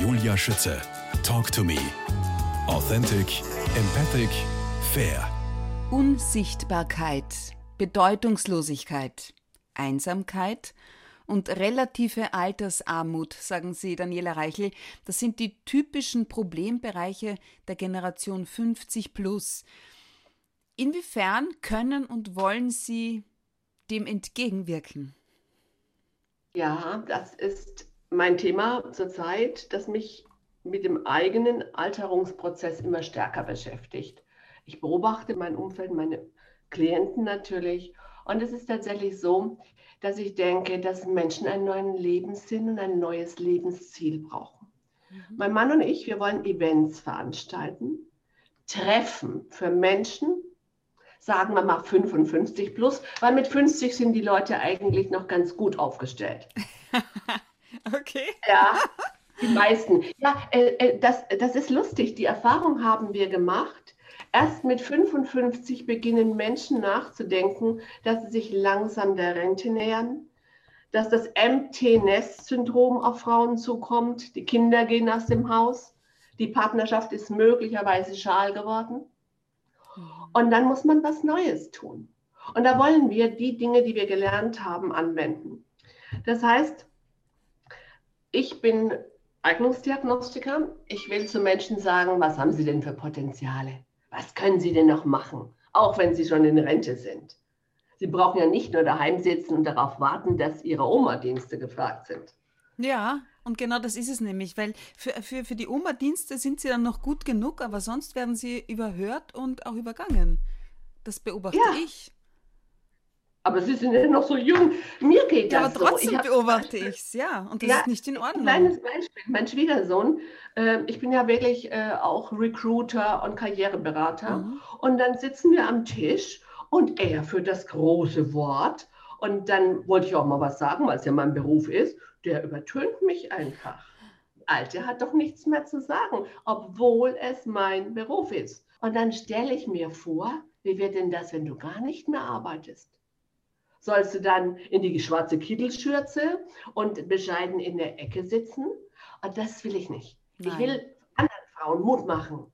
Julia Schütze. Talk to me. Authentic, empathic, fair. Unsichtbarkeit, Bedeutungslosigkeit, Einsamkeit und relative Altersarmut, sagen Sie, Daniela Reichel, das sind die typischen Problembereiche der Generation 50 plus. Inwiefern können und wollen Sie dem entgegenwirken? Ja, das ist mein Thema zurzeit, das mich mit dem eigenen Alterungsprozess immer stärker beschäftigt. Ich beobachte mein Umfeld, meine Klienten natürlich. Und es ist tatsächlich so, dass ich denke, dass Menschen einen neuen Lebenssinn und ein neues Lebensziel brauchen. Mhm. Mein Mann und ich, wir wollen Events veranstalten, Treffen für Menschen, sagen wir mal 55 plus, weil mit 50 sind die Leute eigentlich noch ganz gut aufgestellt. okay. Ja, die meisten. Ja, äh, äh, das, das ist lustig. Die Erfahrung haben wir gemacht. Erst mit 55 beginnen Menschen nachzudenken, dass sie sich langsam der Rente nähern, dass das Empty-Nest-Syndrom auf Frauen zukommt, die Kinder gehen aus dem Haus, die Partnerschaft ist möglicherweise schal geworden. Und dann muss man was Neues tun. Und da wollen wir die Dinge, die wir gelernt haben, anwenden. Das heißt, ich bin Eignungsdiagnostiker. Ich will zu Menschen sagen, was haben sie denn für Potenziale? Was können sie denn noch machen, auch wenn sie schon in Rente sind? Sie brauchen ja nicht nur daheim sitzen und darauf warten, dass ihre Oma-Dienste gefragt sind. Ja, und genau das ist es nämlich, weil für, für, für die Oma-Dienste sind sie dann noch gut genug, aber sonst werden sie überhört und auch übergangen. Das beobachte ja. ich. Aber Sie sind ja noch so jung. Mir geht ja, das aber trotzdem so. Ich beobachte ich es, ja. Und das ja, ist nicht in Ordnung. Ein kleines Beispiel. Mein Schwiegersohn, äh, ich bin ja wirklich äh, auch Recruiter und Karriereberater. Mhm. Und dann sitzen wir am Tisch und er für das große Wort. Und dann wollte ich auch mal was sagen, weil es ja mein Beruf ist. Der übertönt mich einfach. Alte hat doch nichts mehr zu sagen, obwohl es mein Beruf ist. Und dann stelle ich mir vor, wie wird denn das, wenn du gar nicht mehr arbeitest? Sollst du dann in die schwarze Kittelschürze und bescheiden in der Ecke sitzen. Und das will ich nicht. Nein. Ich will anderen Frauen Mut machen,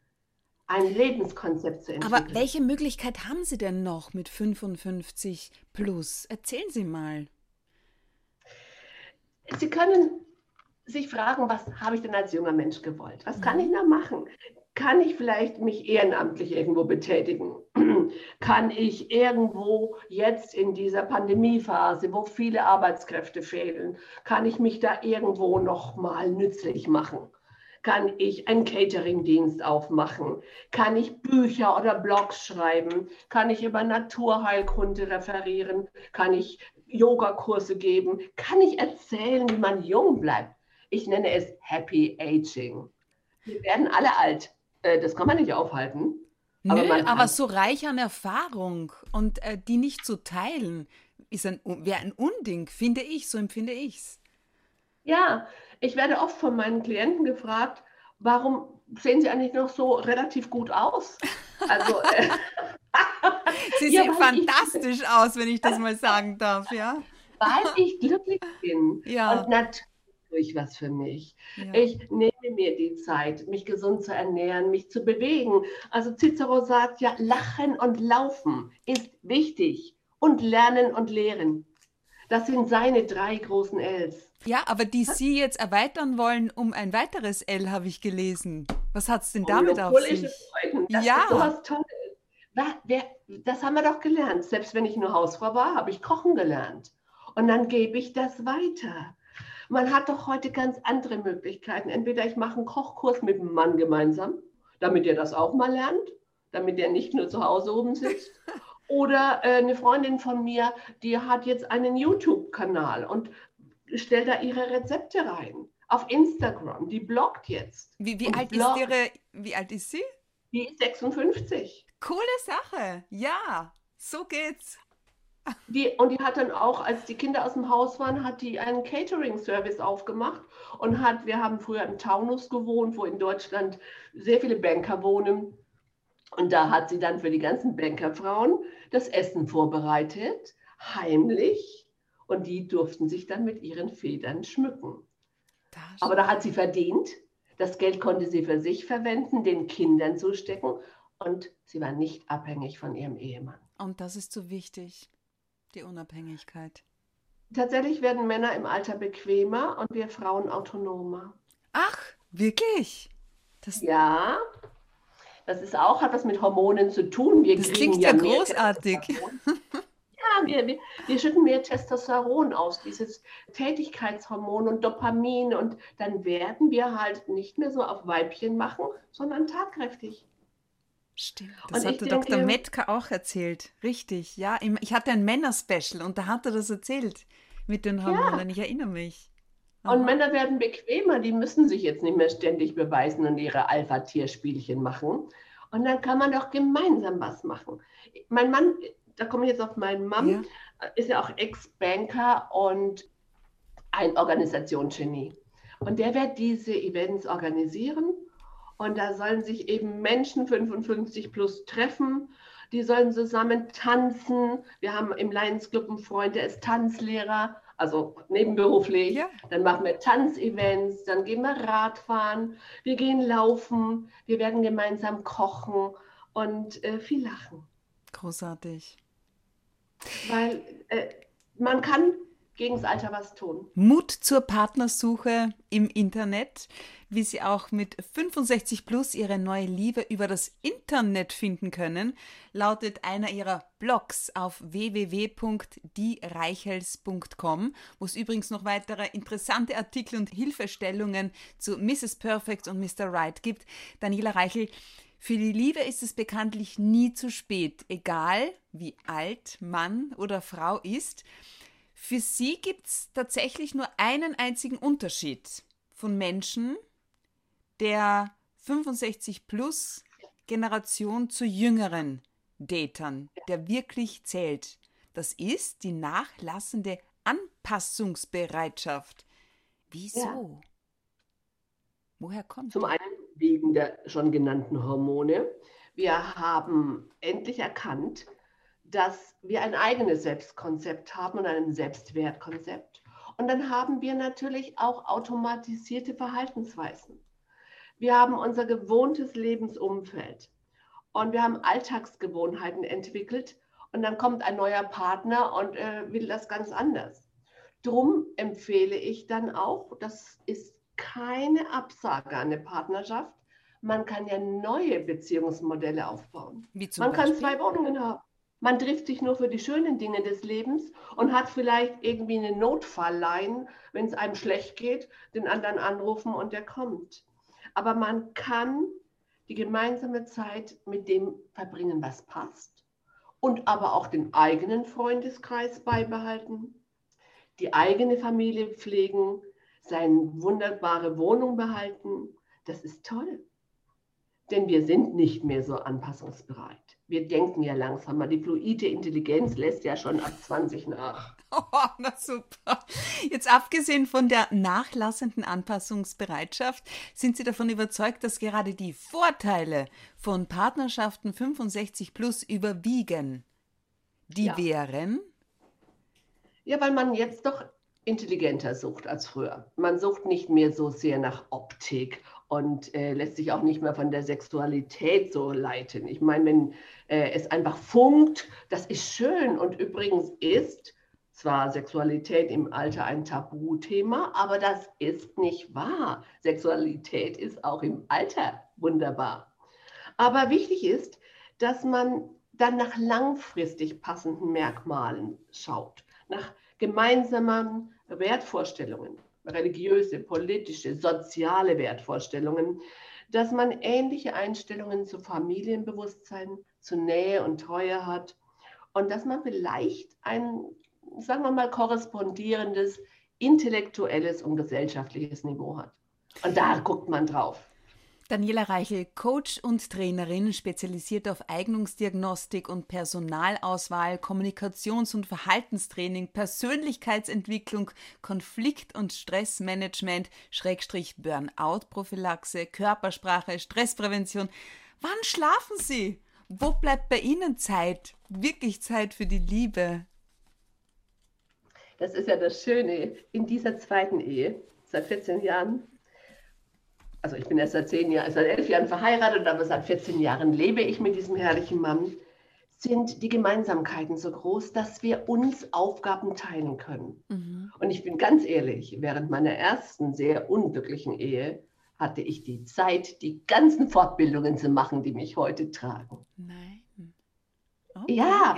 ein Lebenskonzept zu entwickeln. Aber welche Möglichkeit haben Sie denn noch mit 55 plus? Erzählen Sie mal. Sie können sich fragen, was habe ich denn als junger Mensch gewollt? Was kann mhm. ich noch machen? Kann ich vielleicht mich ehrenamtlich irgendwo betätigen? Kann ich irgendwo jetzt in dieser Pandemiephase, wo viele Arbeitskräfte fehlen, kann ich mich da irgendwo noch mal nützlich machen? Kann ich einen Catering-Dienst aufmachen? Kann ich Bücher oder Blogs schreiben? Kann ich über Naturheilkunde referieren? Kann ich Yogakurse geben? Kann ich erzählen, wie man jung bleibt? Ich nenne es Happy Aging. Wir werden alle alt. Äh, das kann man nicht aufhalten. Aber, Nö, aber so reich an Erfahrung und äh, die nicht zu teilen, ist ein, wäre ein Unding, finde ich, so empfinde ich es. Ja, ich werde oft von meinen Klienten gefragt, warum sehen sie eigentlich noch so relativ gut aus? Also, äh, sie ja, sehen fantastisch ich, aus, wenn ich das mal sagen darf, ja. Weil ich glücklich bin. Ja. Und natürlich durch was für mich. Ja. Ich nehme mir die Zeit, mich gesund zu ernähren, mich zu bewegen. Also Cicero sagt ja, lachen und laufen ist wichtig und lernen und lehren. Das sind seine drei großen Ls. Ja, aber die Sie jetzt erweitern wollen um ein weiteres L, habe ich gelesen. Was hat es denn damit auf sich? Freuden, das ja. ist sowas Tolles. Das haben wir doch gelernt. Selbst wenn ich nur Hausfrau war, habe ich Kochen gelernt. Und dann gebe ich das weiter. Man hat doch heute ganz andere Möglichkeiten. Entweder ich mache einen Kochkurs mit dem Mann gemeinsam, damit er das auch mal lernt, damit er nicht nur zu Hause oben sitzt. Oder äh, eine Freundin von mir, die hat jetzt einen YouTube-Kanal und stellt da ihre Rezepte rein. Auf Instagram. Die bloggt jetzt. Wie, wie alt bloggt. ist ihre, wie alt ist sie? Die ist 56. Coole Sache. Ja, so geht's. Die, und die hat dann auch, als die Kinder aus dem Haus waren, hat die einen Catering-Service aufgemacht und hat, wir haben früher im Taunus gewohnt, wo in Deutschland sehr viele Banker wohnen. Und da hat sie dann für die ganzen Bankerfrauen das Essen vorbereitet, heimlich. Und die durften sich dann mit ihren Federn schmücken. Aber da hat sie verdient, Das Geld konnte sie für sich verwenden, den Kindern zustecken und sie war nicht abhängig von ihrem Ehemann. Und das ist so wichtig, die Unabhängigkeit. Tatsächlich werden Männer im Alter bequemer und wir Frauen autonomer. Ach, wirklich? Das ja, das ist auch, hat was mit Hormonen zu tun. Wir das klingt ja, ja großartig. Ja, wir, wir, wir schütten mehr Testosteron aus, dieses Tätigkeitshormon und Dopamin. Und dann werden wir halt nicht mehr so auf Weibchen machen, sondern tatkräftig. Stimmt, das und hatte denke, Dr. Metka auch erzählt. Richtig, ja. Ich hatte ein Männer-Special und da hat er das erzählt mit den Hormonen. Ja. Ich erinnere mich. Aha. Und Männer werden bequemer, die müssen sich jetzt nicht mehr ständig beweisen und ihre Alpha-Tierspielchen machen. Und dann kann man doch gemeinsam was machen. Mein Mann, da komme ich jetzt auf meinen Mann, ja. ist ja auch Ex-Banker und ein Organisationsgenie. Und der wird diese Events organisieren und da sollen sich eben Menschen 55 plus treffen. Die sollen zusammen tanzen. Wir haben im Lions Club einen Freund, der ist Tanzlehrer, also nebenberuflich. Ja. Dann machen wir Tanzevents, dann gehen wir Radfahren, wir gehen laufen, wir werden gemeinsam kochen und äh, viel lachen. Großartig. Weil äh, man kann gegen das Alter was tun. Mut zur Partnersuche im Internet, wie Sie auch mit 65 plus Ihre neue Liebe über das Internet finden können, lautet einer Ihrer Blogs auf www.diereichels.com, wo es übrigens noch weitere interessante Artikel und Hilfestellungen zu Mrs. Perfect und Mr. Right gibt. Daniela Reichel, für die Liebe ist es bekanntlich nie zu spät, egal wie alt Mann oder Frau ist. Für sie gibt es tatsächlich nur einen einzigen Unterschied von Menschen der 65 plus Generation zu jüngeren Datern, der wirklich zählt. Das ist die nachlassende Anpassungsbereitschaft. Wieso? Ja. Woher kommt Zum einen wegen der schon genannten Hormone. Wir haben endlich erkannt, dass wir ein eigenes Selbstkonzept haben und ein Selbstwertkonzept. Und dann haben wir natürlich auch automatisierte Verhaltensweisen. Wir haben unser gewohntes Lebensumfeld und wir haben Alltagsgewohnheiten entwickelt und dann kommt ein neuer Partner und äh, will das ganz anders. Drum empfehle ich dann auch, das ist keine Absage an eine Partnerschaft, man kann ja neue Beziehungsmodelle aufbauen. man Beispiel? kann zwei Wohnungen haben. Man trifft sich nur für die schönen Dinge des Lebens und hat vielleicht irgendwie eine Notfallline, wenn es einem schlecht geht, den anderen anrufen und der kommt. Aber man kann die gemeinsame Zeit mit dem verbringen, was passt und aber auch den eigenen Freundeskreis beibehalten, die eigene Familie pflegen, seine wunderbare Wohnung behalten. Das ist toll. Denn wir sind nicht mehr so anpassungsbereit wir denken ja langsam mal. Die fluide Intelligenz lässt ja schon ab 20 nach. Oh, na super. Jetzt abgesehen von der nachlassenden Anpassungsbereitschaft, sind Sie davon überzeugt, dass gerade die Vorteile von Partnerschaften 65 plus überwiegen? Die ja. wären? Ja, weil man jetzt doch intelligenter sucht als früher. Man sucht nicht mehr so sehr nach Optik und äh, lässt sich auch nicht mehr von der Sexualität so leiten. Ich meine, wenn äh, es einfach funkt, das ist schön und übrigens ist zwar Sexualität im Alter ein Tabuthema, aber das ist nicht wahr. Sexualität ist auch im Alter wunderbar. Aber wichtig ist, dass man dann nach langfristig passenden Merkmalen schaut, nach gemeinsamen Wertvorstellungen religiöse, politische, soziale Wertvorstellungen, dass man ähnliche Einstellungen zu Familienbewusstsein, zu Nähe und Treue hat und dass man vielleicht ein, sagen wir mal, korrespondierendes intellektuelles und gesellschaftliches Niveau hat. Und da guckt man drauf. Daniela Reichel, Coach und Trainerin, spezialisiert auf Eignungsdiagnostik und Personalauswahl, Kommunikations- und Verhaltenstraining, Persönlichkeitsentwicklung, Konflikt- und Stressmanagement, Schrägstrich Burnout-Prophylaxe, Körpersprache, Stressprävention. Wann schlafen Sie? Wo bleibt bei Ihnen Zeit? Wirklich Zeit für die Liebe? Das ist ja das Schöne in dieser zweiten Ehe, seit 14 Jahren also ich bin erst seit zehn Jahren, seit elf Jahren verheiratet, aber seit 14 Jahren lebe ich mit diesem herrlichen Mann, sind die Gemeinsamkeiten so groß, dass wir uns Aufgaben teilen können. Mhm. Und ich bin ganz ehrlich, während meiner ersten sehr unglücklichen Ehe hatte ich die Zeit, die ganzen Fortbildungen zu machen, die mich heute tragen. Nein. Okay. Ja,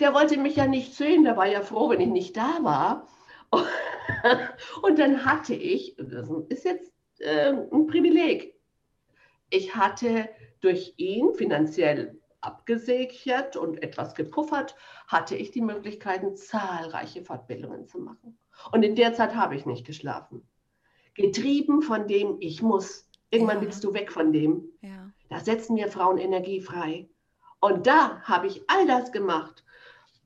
der wollte mich ja nicht sehen, der war ja froh, wenn ich nicht da war. Und dann hatte ich, das ist jetzt äh, ein Privileg, ich hatte durch ihn finanziell abgesichert und etwas gepuffert, hatte ich die Möglichkeiten, zahlreiche Fortbildungen zu machen. Und in der Zeit habe ich nicht geschlafen. Getrieben von dem, ich muss. Irgendwann ja. willst du weg von dem. Ja. Da setzen wir Frauen Energie frei. Und da habe ich all das gemacht.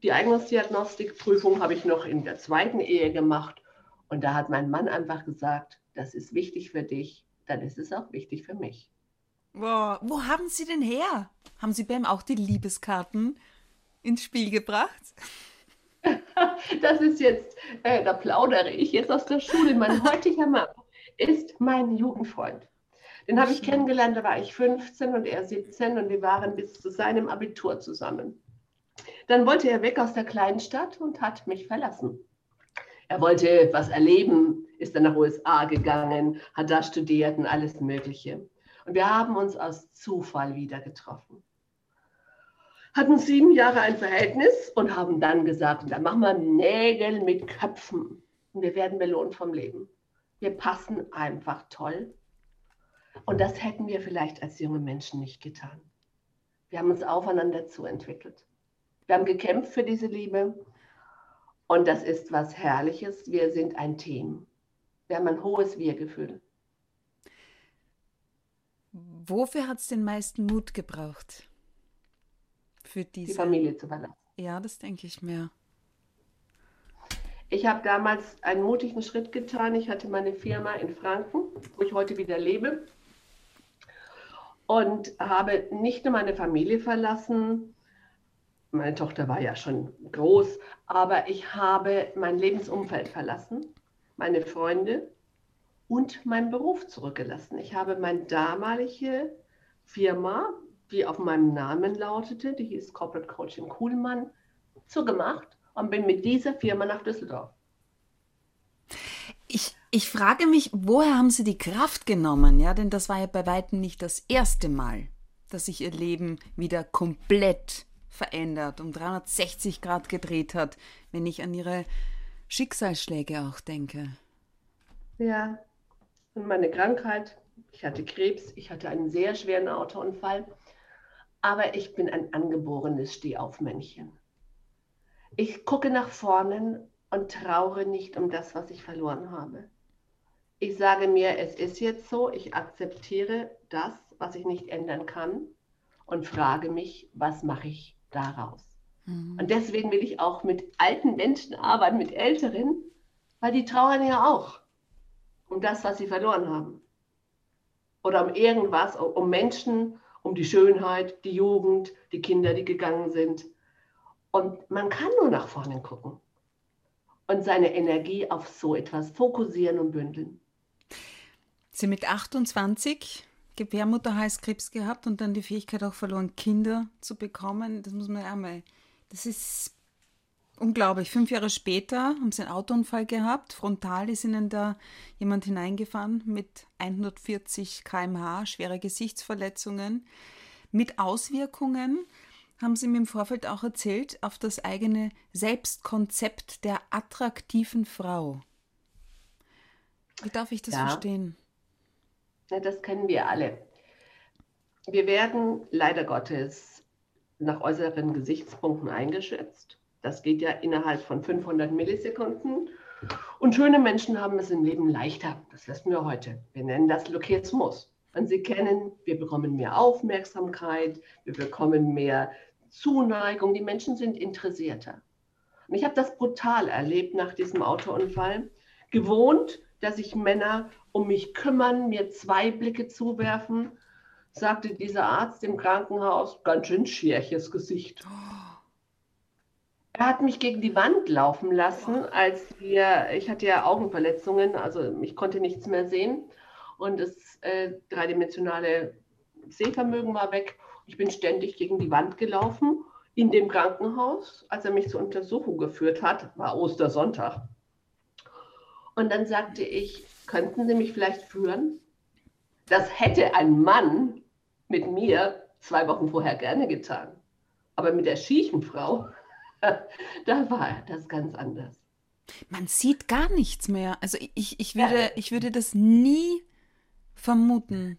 Die Eignungsdiagnostikprüfung habe ich noch in der zweiten Ehe gemacht. Und da hat mein Mann einfach gesagt, das ist wichtig für dich, dann ist es auch wichtig für mich. Boah, wo haben Sie denn her? Haben Sie beim auch die Liebeskarten ins Spiel gebracht? Das ist jetzt, äh, da plaudere ich jetzt aus der Schule. Mein heutiger Mann ist mein Jugendfreund. Den habe ich kennengelernt, da war ich 15 und er 17 und wir waren bis zu seinem Abitur zusammen. Dann wollte er weg aus der kleinen Stadt und hat mich verlassen. Er wollte was erleben, ist dann nach USA gegangen, hat da studiert und alles Mögliche. Und wir haben uns aus Zufall wieder getroffen. Hatten sieben Jahre ein Verhältnis und haben dann gesagt, da machen wir Nägel mit Köpfen und wir werden belohnt vom Leben. Wir passen einfach toll. Und das hätten wir vielleicht als junge Menschen nicht getan. Wir haben uns aufeinander zuentwickelt. Wir haben gekämpft für diese Liebe. Und das ist was Herrliches. Wir sind ein Team. Wir haben ein hohes Wir-Gefühl. Wofür hat es den meisten Mut gebraucht? Für diese... Die Familie zu verlassen. Ja, das denke ich mir. Ich habe damals einen mutigen Schritt getan. Ich hatte meine Firma in Franken, wo ich heute wieder lebe. Und habe nicht nur meine Familie verlassen, meine Tochter war ja schon groß, aber ich habe mein Lebensumfeld verlassen, meine Freunde, und meinen Beruf zurückgelassen. Ich habe meine damalige Firma, die auf meinem Namen lautete, die hieß Corporate Coaching Kuhlmann, zugemacht und bin mit dieser Firma nach Düsseldorf. Ich, ich frage mich, woher haben Sie die Kraft genommen? Ja, denn das war ja bei weitem nicht das erste Mal, dass sich Ihr Leben wieder komplett verändert, um 360 Grad gedreht hat, wenn ich an Ihre Schicksalsschläge auch denke. Ja, und meine Krankheit. Ich hatte Krebs, ich hatte einen sehr schweren Autounfall, aber ich bin ein angeborenes Stehaufmännchen. Ich gucke nach vorne und traure nicht um das, was ich verloren habe. Ich sage mir, es ist jetzt so, ich akzeptiere das, was ich nicht ändern kann und frage mich, was mache ich daraus? Mhm. Und deswegen will ich auch mit alten Menschen arbeiten, mit Älteren, weil die trauern ja auch um das, was sie verloren haben. Oder um irgendwas, um Menschen, um die Schönheit, die Jugend, die Kinder, die gegangen sind. Und man kann nur nach vorne gucken und seine Energie auf so etwas fokussieren und bündeln. Sie mit 28 Gebärmutterhalskrebs gehabt und dann die Fähigkeit auch verloren, Kinder zu bekommen. Das muss man ja einmal. Das ist unglaublich. Fünf Jahre später haben sie einen Autounfall gehabt. Frontal ist ihnen da jemand hineingefahren mit 140 km/h, schwere Gesichtsverletzungen. Mit Auswirkungen, haben sie mir im Vorfeld auch erzählt, auf das eigene Selbstkonzept der attraktiven Frau. Wie darf ich das ja. verstehen? Ja, das kennen wir alle. Wir werden leider Gottes nach äußeren Gesichtspunkten eingeschätzt. Das geht ja innerhalb von 500 Millisekunden. Und schöne Menschen haben es im Leben leichter. Das wissen wir heute. Wir nennen das Lokismus. Und Sie kennen, wir bekommen mehr Aufmerksamkeit, wir bekommen mehr Zuneigung, die Menschen sind interessierter. Und ich habe das brutal erlebt nach diesem Autounfall. Gewohnt, dass sich Männer um mich kümmern, mir zwei Blicke zuwerfen, sagte dieser Arzt im Krankenhaus, ganz schön schwäches Gesicht. Er hat mich gegen die Wand laufen lassen, als wir, ich hatte ja Augenverletzungen, also ich konnte nichts mehr sehen. und das äh, dreidimensionale Sehvermögen war weg. Ich bin ständig gegen die Wand gelaufen in dem Krankenhaus, als er mich zur Untersuchung geführt hat, war Ostersonntag. Und dann sagte ich, könnten Sie mich vielleicht führen? Das hätte ein Mann mit mir zwei Wochen vorher gerne getan. Aber mit der schiefen Frau, da war das ganz anders. Man sieht gar nichts mehr. Also ich, ich, würde, ich würde das nie vermuten.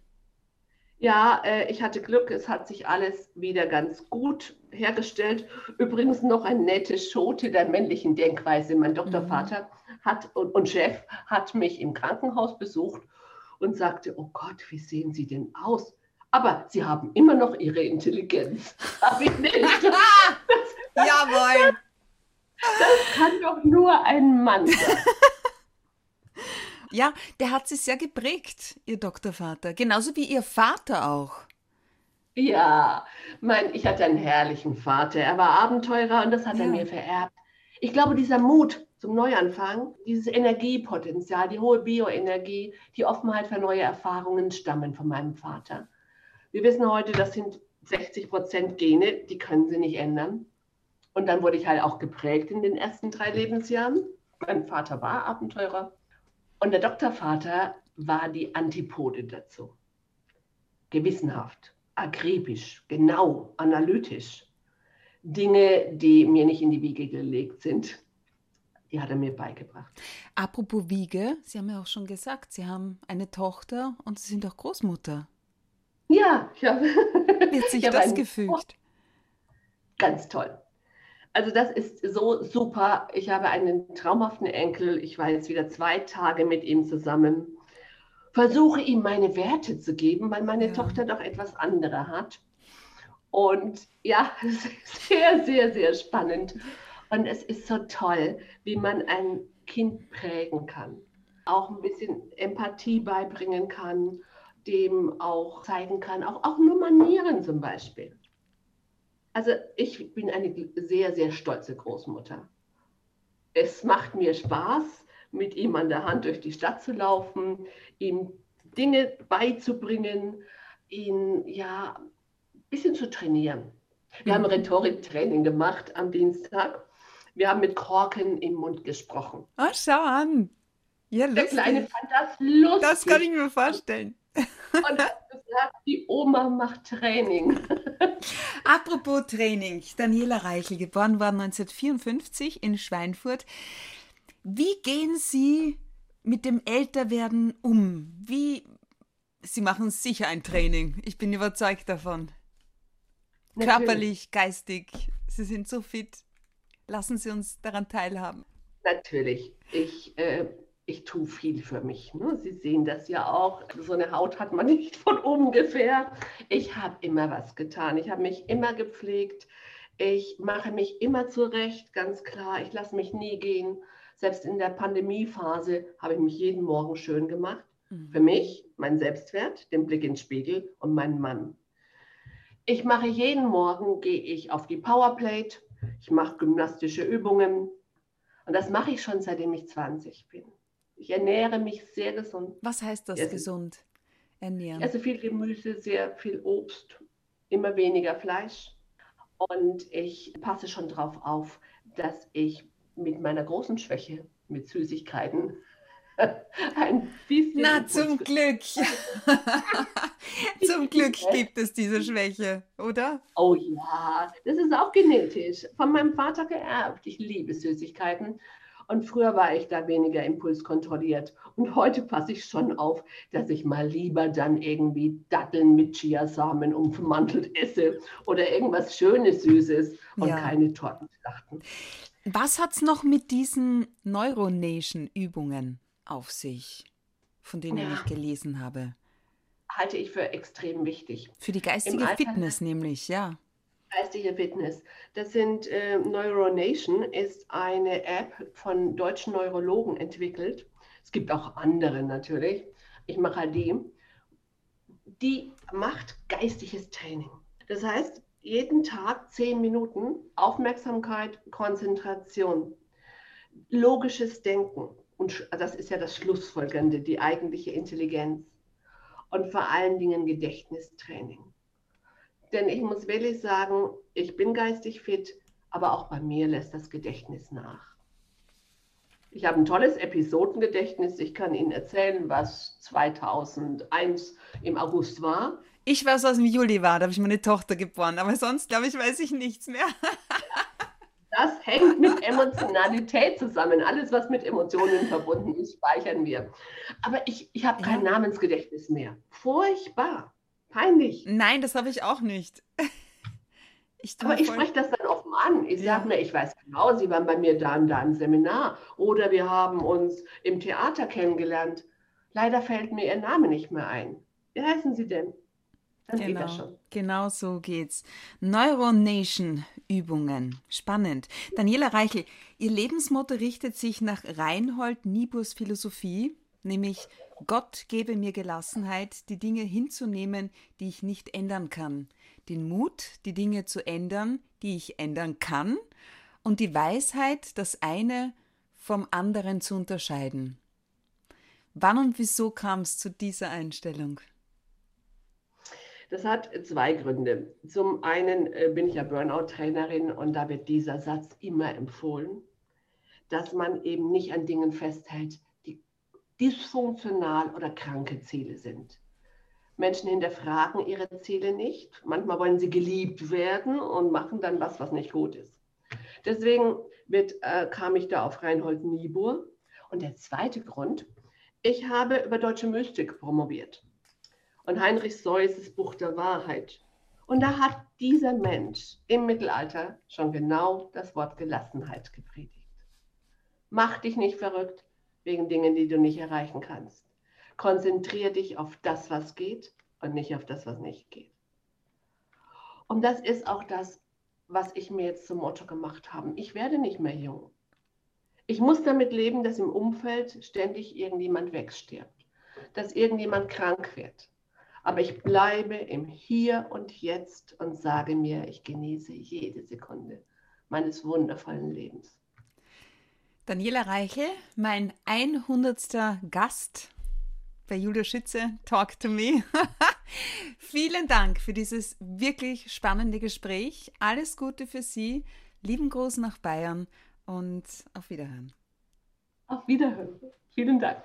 Ja, äh, ich hatte Glück, es hat sich alles wieder ganz gut hergestellt. Übrigens noch eine nette Schote der männlichen Denkweise. Mein Doktorvater mhm. hat und, und Chef hat mich im Krankenhaus besucht und sagte, oh Gott, wie sehen Sie denn aus? Aber Sie haben immer noch Ihre Intelligenz. Habe ich nicht. Das, Jawohl. Das kann doch nur ein Mann sein. Ja, der hat sie sehr geprägt, Ihr Doktorvater. Genauso wie Ihr Vater auch. Ja, mein, ich hatte einen herrlichen Vater. Er war Abenteurer und das hat ja. er mir vererbt. Ich glaube, dieser Mut zum Neuanfang, dieses Energiepotenzial, die hohe Bioenergie, die Offenheit für neue Erfahrungen stammen von meinem Vater. Wir wissen heute, das sind 60 Prozent Gene, die können sie nicht ändern. Und dann wurde ich halt auch geprägt in den ersten drei Lebensjahren. Mein Vater war Abenteurer. Und der Doktorvater war die Antipode dazu. Gewissenhaft, akribisch, genau, analytisch. Dinge, die mir nicht in die Wiege gelegt sind, die hat er mir beigebracht. Apropos Wiege, Sie haben ja auch schon gesagt, Sie haben eine Tochter und Sie sind auch Großmutter. Ja, ich habe. Wird sich das gefügt? Ganz toll. Also das ist so super. Ich habe einen traumhaften Enkel. Ich war jetzt wieder zwei Tage mit ihm zusammen. Versuche ihm meine Werte zu geben, weil meine ja. Tochter doch etwas andere hat. Und ja, es ist sehr, sehr, sehr spannend. Und es ist so toll, wie man ein Kind prägen kann. Auch ein bisschen Empathie beibringen kann, dem auch zeigen kann, auch, auch nur Manieren zum Beispiel. Also ich bin eine sehr, sehr stolze Großmutter. Es macht mir Spaß, mit ihm an der Hand durch die Stadt zu laufen, ihm Dinge beizubringen, ihn ja ein bisschen zu trainieren. Wir mhm. haben Rhetoriktraining gemacht am Dienstag. Wir haben mit Korken im Mund gesprochen. Oh, schau an. Ja. Der Kleine fand das lustig. Das kann ich mir vorstellen. Und hat gesagt, die Oma macht Training. Apropos Training, Daniela Reichel, geboren worden 1954 in Schweinfurt. Wie gehen Sie mit dem Älterwerden um? Wie Sie machen sicher ein Training. Ich bin überzeugt davon. Natürlich. Körperlich, geistig. Sie sind so fit. Lassen Sie uns daran teilhaben. Natürlich. Ich äh, ich tue viel für mich. Ne? Sie sehen das ja auch. So eine Haut hat man nicht von ungefähr. Ich habe immer was getan. Ich habe mich immer gepflegt. Ich mache mich immer zurecht, ganz klar. Ich lasse mich nie gehen. Selbst in der Pandemiephase habe ich mich jeden Morgen schön gemacht. Mhm. Für mich, mein Selbstwert, den Blick ins Spiegel und meinen Mann. Ich mache jeden Morgen, gehe ich auf die Powerplate. Ich mache gymnastische Übungen. Und das mache ich schon, seitdem ich 20 bin. Ich ernähre mich sehr gesund. Was heißt das, gesund ernähren? Also viel Gemüse, sehr viel Obst, immer weniger Fleisch. Und ich passe schon darauf auf, dass ich mit meiner großen Schwäche, mit Süßigkeiten, ein bisschen. Na, zum Glück. zum Glück gibt es diese Schwäche, oder? Oh ja, das ist auch genetisch. Von meinem Vater geerbt. Ich liebe Süßigkeiten. Und früher war ich da weniger impulskontrolliert. Und heute passe ich schon auf, dass ich mal lieber dann irgendwie Datteln mit Chiasamen umvermantelt esse oder irgendwas Schönes, Süßes und ja. keine Tortenschlachten. Was hat es noch mit diesen Neuronation-Übungen auf sich, von denen ja. ich gelesen habe? Halte ich für extrem wichtig. Für die geistige Fitness nämlich, ja geistige Fitness. Das sind äh, Neuronation ist eine App von deutschen Neurologen entwickelt. Es gibt auch andere natürlich. Ich mache halt die. Die macht geistiges Training. Das heißt, jeden Tag zehn Minuten Aufmerksamkeit, Konzentration, logisches Denken. Und das ist ja das Schlussfolgernde, die eigentliche Intelligenz. und vor allen Dingen Gedächtnistraining. Denn ich muss wirklich sagen, ich bin geistig fit, aber auch bei mir lässt das Gedächtnis nach. Ich habe ein tolles Episodengedächtnis. Ich kann Ihnen erzählen, was 2001 im August war. Ich weiß, was im Juli war. Da habe ich meine Tochter geboren. Aber sonst, glaube ich, weiß ich nichts mehr. das hängt mit Emotionalität zusammen. Alles, was mit Emotionen verbunden ist, speichern wir. Aber ich, ich habe kein ja. Namensgedächtnis mehr. Furchtbar. Peinlich. Nein, das habe ich auch nicht. Ich Aber ich spreche das dann offen an. Ich ja. sage mir, ich weiß genau, Sie waren bei mir da und da im Seminar oder wir haben uns im Theater kennengelernt. Leider fällt mir Ihr Name nicht mehr ein. Wie heißen Sie denn? Dann genau, geht das schon. Genau so geht's. Neuronation Übungen. Spannend. Daniela Reichel, Ihr Lebensmotto richtet sich nach Reinhold Nieburs Philosophie, nämlich Gott gebe mir Gelassenheit, die Dinge hinzunehmen, die ich nicht ändern kann den Mut, die Dinge zu ändern, die ich ändern kann, und die Weisheit, das eine vom anderen zu unterscheiden. Wann und wieso kam es zu dieser Einstellung? Das hat zwei Gründe. Zum einen äh, bin ich ja Burnout-Trainerin und da wird dieser Satz immer empfohlen, dass man eben nicht an Dingen festhält, dysfunktional oder kranke Ziele sind. Menschen hinterfragen ihre Ziele nicht. Manchmal wollen sie geliebt werden und machen dann was, was nicht gut ist. Deswegen wird, äh, kam ich da auf Reinhold Niebuhr. Und der zweite Grund, ich habe über deutsche Mystik promoviert. Und Heinrich Seuss' Buch der Wahrheit. Und da hat dieser Mensch im Mittelalter schon genau das Wort Gelassenheit gepredigt. Mach dich nicht verrückt wegen Dingen, die du nicht erreichen kannst. Konzentriere dich auf das, was geht und nicht auf das, was nicht geht. Und das ist auch das, was ich mir jetzt zum Motto gemacht habe. Ich werde nicht mehr jung. Ich muss damit leben, dass im Umfeld ständig irgendjemand wegstirbt, dass irgendjemand krank wird. Aber ich bleibe im Hier und Jetzt und sage mir, ich genieße jede Sekunde meines wundervollen Lebens. Daniela Reichel, mein 100. Gast bei Julia Schütze, Talk to Me. Vielen Dank für dieses wirklich spannende Gespräch. Alles Gute für Sie. Lieben Gruß nach Bayern und auf Wiederhören. Auf Wiederhören. Vielen Dank.